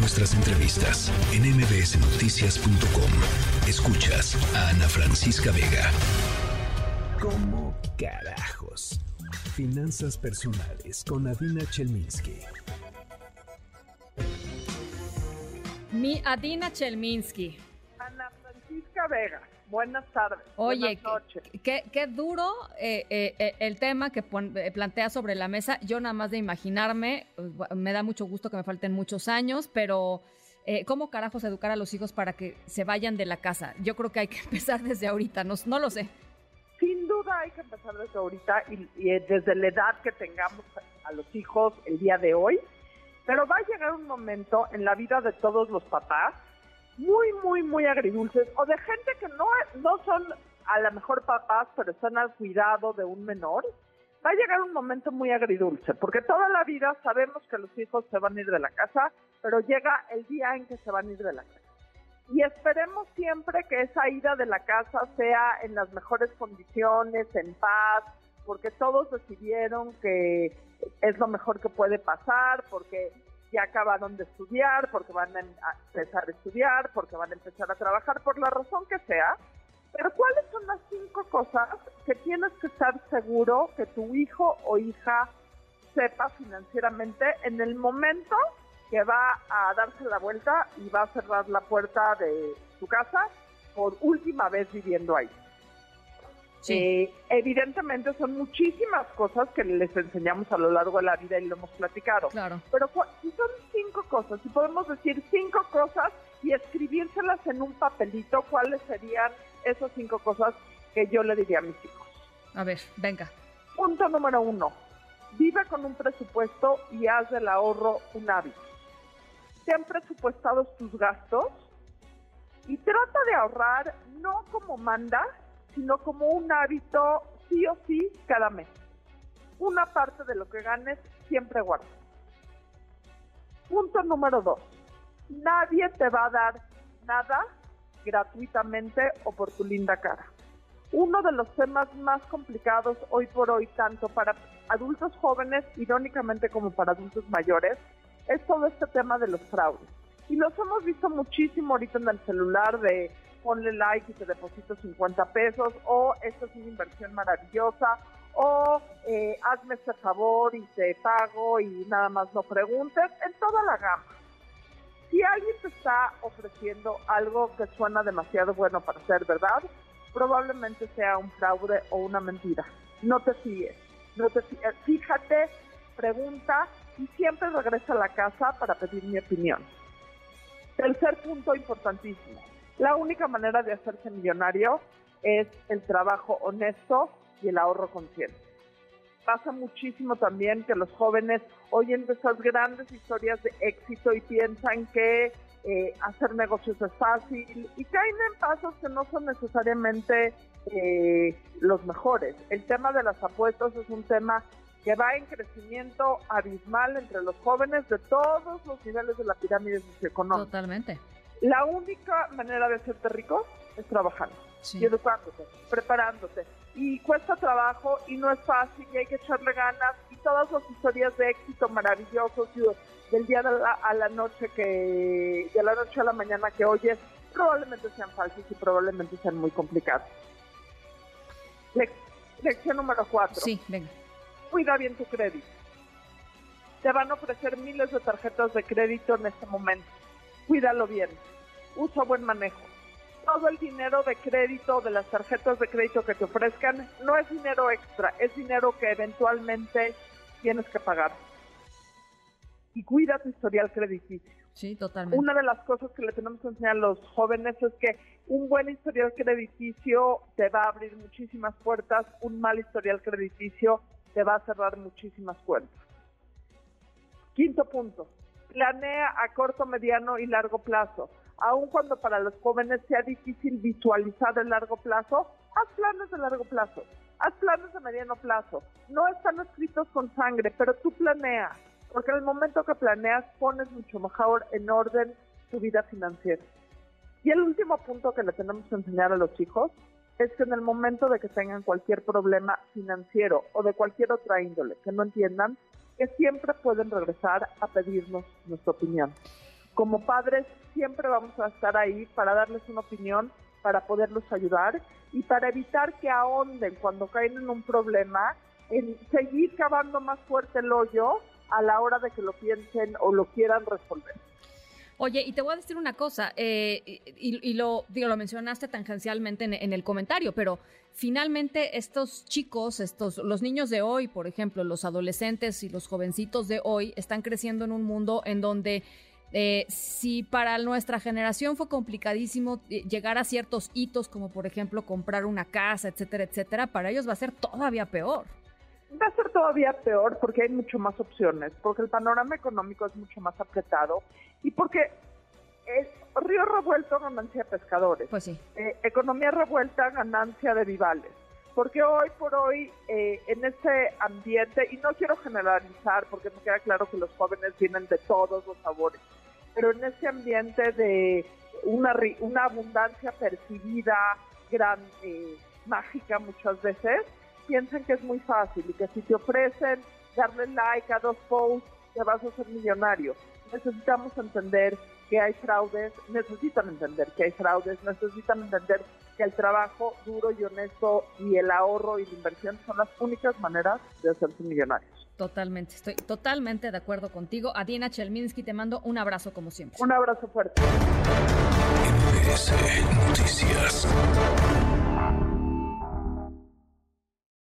nuestras entrevistas en mbsnoticias.com. Escuchas a Ana Francisca Vega. ¿Cómo carajos? Finanzas personales con Adina Chelminsky. Mi Adina Chelminsky. Ana Francisca Vega. Buenas tardes. Oye, Buenas noches. Qué, qué duro eh, eh, eh, el tema que pon, eh, plantea sobre la mesa. Yo nada más de imaginarme, me da mucho gusto que me falten muchos años, pero ¿cómo carajos educar a los hijos para que se vayan de la casa? Yo creo que hay que empezar desde ahorita, no, no lo sé. Sin duda hay que empezar desde ahorita y, y desde la edad que tengamos a los hijos el día de hoy. Pero va a llegar un momento en la vida de todos los papás muy, muy, muy agridulces o de gente que no, no son a lo mejor papás, pero están al cuidado de un menor. Va a llegar un momento muy agridulce, porque toda la vida sabemos que los hijos se van a ir de la casa, pero llega el día en que se van a ir de la casa. Y esperemos siempre que esa ida de la casa sea en las mejores condiciones, en paz, porque todos decidieron que es lo mejor que puede pasar, porque ya acabaron de estudiar, porque van a empezar a estudiar, porque van a empezar a trabajar, por la razón que sea. Pero ¿cuáles son las cinco cosas que tienes que estar seguro que tu hijo o hija sepa financieramente en el momento que va a darse la vuelta y va a cerrar la puerta de su casa por última vez viviendo ahí? Sí. Eh, evidentemente son muchísimas cosas que les enseñamos a lo largo de la vida y lo hemos platicado. Claro. Pero si son cinco cosas, si podemos decir cinco cosas y escribírselas en un papelito, ¿cuáles serían esas cinco cosas que yo le diría a mis hijos? A ver, venga. Punto número uno, vive con un presupuesto y haz del ahorro un hábito. Ten presupuestados tus gastos y trata de ahorrar no como manda, sino como un hábito sí o sí cada mes. Una parte de lo que ganes siempre guarda. Punto número dos, nadie te va a dar nada gratuitamente o por tu linda cara. Uno de los temas más complicados hoy por hoy, tanto para adultos jóvenes, irónicamente como para adultos mayores, es todo este tema de los fraudes. Y los hemos visto muchísimo ahorita en el celular de ponle like y te deposito 50 pesos, o esto es una inversión maravillosa, o eh, hazme este favor y te pago y nada más no preguntes, en toda la gama. Si alguien te está ofreciendo algo que suena demasiado bueno para ser verdad, probablemente sea un fraude o una mentira. No te fíes, no te fíes. Fíjate, pregunta y siempre regresa a la casa para pedir mi opinión. Tercer punto importantísimo. La única manera de hacerse millonario es el trabajo honesto y el ahorro consciente. Pasa muchísimo también que los jóvenes oyen de esas grandes historias de éxito y piensan que eh, hacer negocios es fácil y caen en pasos que no son necesariamente eh, los mejores. El tema de las apuestas es un tema que va en crecimiento abismal entre los jóvenes de todos los niveles de la pirámide socioeconómica. Totalmente. La única manera de hacerte rico es trabajando Sí. y educándote, preparándote. Y cuesta trabajo y no es fácil y hay que echarle ganas. Y todas las historias de éxito maravillosos y del día de la- a la noche que, de la noche a la mañana que oyes, probablemente sean falsas y probablemente sean muy complicadas. Lec- lección número cuatro Sí, venga. cuida bien tu crédito. Te van a ofrecer miles de tarjetas de crédito en este momento. Cuídalo bien. Usa buen manejo. Todo el dinero de crédito de las tarjetas de crédito que te ofrezcan no es dinero extra, es dinero que eventualmente tienes que pagar. Y cuida tu historial crediticio. Sí, totalmente. Una de las cosas que le tenemos que enseñar a los jóvenes es que un buen historial crediticio te va a abrir muchísimas puertas, un mal historial crediticio te va a cerrar muchísimas cuentas. Quinto punto, planea a corto, mediano y largo plazo. Aun cuando para los jóvenes sea difícil visualizar el largo plazo, haz planes de largo plazo, haz planes de mediano plazo. No están escritos con sangre, pero tú planea, porque en el momento que planeas pones mucho mejor en orden tu vida financiera. Y el último punto que le tenemos que enseñar a los hijos es que en el momento de que tengan cualquier problema financiero o de cualquier otra índole que no entiendan, que siempre pueden regresar a pedirnos nuestra opinión. Como padres siempre vamos a estar ahí para darles una opinión, para poderlos ayudar y para evitar que ahonden cuando caen en un problema, en seguir cavando más fuerte el hoyo a la hora de que lo piensen o lo quieran resolver. Oye, y te voy a decir una cosa, eh, y, lo, digo, lo mencionaste tangencialmente en, el comentario, pero finalmente estos chicos, estos, los niños de hoy, por ejemplo, los adolescentes y los jovencitos de hoy, están creciendo en un mundo en donde eh, si para nuestra generación fue complicadísimo eh, llegar a ciertos hitos, como por ejemplo comprar una casa, etcétera, etcétera, para ellos va a ser todavía peor. Va a ser todavía peor porque hay mucho más opciones, porque el panorama económico es mucho más apretado y porque es río revuelto, ganancia de pescadores. Pues sí. Eh, economía revuelta, ganancia de vivales. Porque hoy por hoy, eh, en este ambiente, y no quiero generalizar porque me queda claro que los jóvenes vienen de todos los sabores, pero en este ambiente de una, una abundancia percibida, gran, eh, mágica muchas veces, piensan que es muy fácil y que si te ofrecen darle like a dos posts, te vas a ser millonario. Necesitamos entender que hay fraudes, necesitan entender que hay fraudes, necesitan entender que el trabajo duro y honesto y el ahorro y la inversión son las únicas maneras de hacerse millonarios. Totalmente, estoy totalmente de acuerdo contigo. Adina Chelminsky, te mando un abrazo como siempre. Un abrazo fuerte. Noticias.